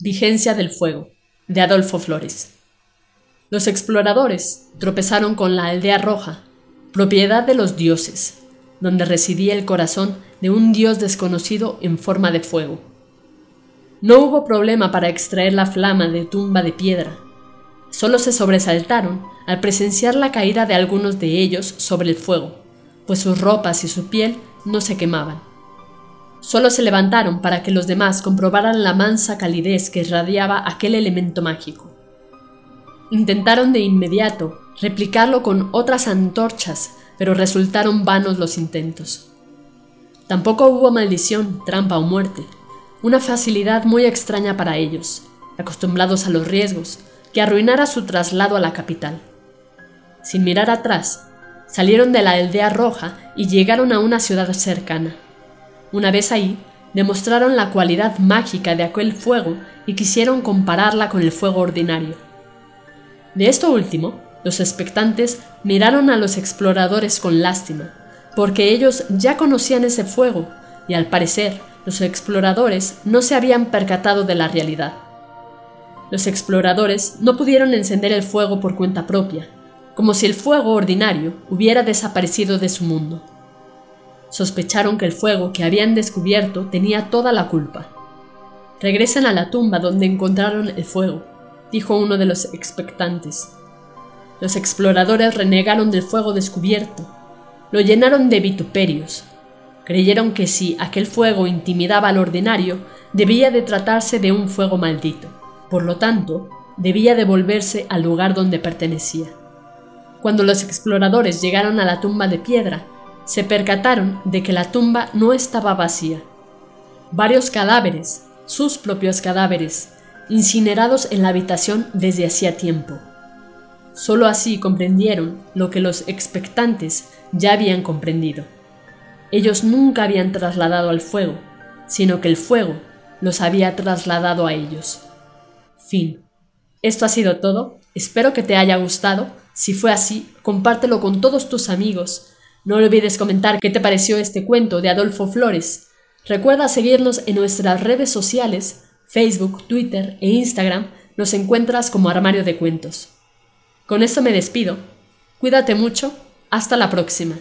Vigencia del Fuego, de Adolfo Flores. Los exploradores tropezaron con la aldea roja, propiedad de los dioses, donde residía el corazón de un dios desconocido en forma de fuego. No hubo problema para extraer la flama de tumba de piedra. Solo se sobresaltaron al presenciar la caída de algunos de ellos sobre el fuego, pues sus ropas y su piel no se quemaban. Solo se levantaron para que los demás comprobaran la mansa calidez que irradiaba aquel elemento mágico. Intentaron de inmediato replicarlo con otras antorchas, pero resultaron vanos los intentos. Tampoco hubo maldición, trampa o muerte, una facilidad muy extraña para ellos, acostumbrados a los riesgos, que arruinara su traslado a la capital. Sin mirar atrás, salieron de la aldea roja y llegaron a una ciudad cercana. Una vez ahí, demostraron la cualidad mágica de aquel fuego y quisieron compararla con el fuego ordinario. De esto último, los expectantes miraron a los exploradores con lástima, porque ellos ya conocían ese fuego y al parecer los exploradores no se habían percatado de la realidad. Los exploradores no pudieron encender el fuego por cuenta propia, como si el fuego ordinario hubiera desaparecido de su mundo. Sospecharon que el fuego que habían descubierto tenía toda la culpa. Regresen a la tumba donde encontraron el fuego, dijo uno de los expectantes. Los exploradores renegaron del fuego descubierto, lo llenaron de vituperios. Creyeron que si aquel fuego intimidaba al ordinario, debía de tratarse de un fuego maldito. Por lo tanto, debía devolverse al lugar donde pertenecía. Cuando los exploradores llegaron a la tumba de piedra, se percataron de que la tumba no estaba vacía. Varios cadáveres, sus propios cadáveres, incinerados en la habitación desde hacía tiempo. Solo así comprendieron lo que los expectantes ya habían comprendido. Ellos nunca habían trasladado al fuego, sino que el fuego los había trasladado a ellos. Fin. Esto ha sido todo. Espero que te haya gustado. Si fue así, compártelo con todos tus amigos no olvides comentar qué te pareció este cuento de Adolfo Flores. Recuerda seguirnos en nuestras redes sociales, Facebook, Twitter e Instagram, nos encuentras como Armario de Cuentos. Con esto me despido. Cuídate mucho. Hasta la próxima.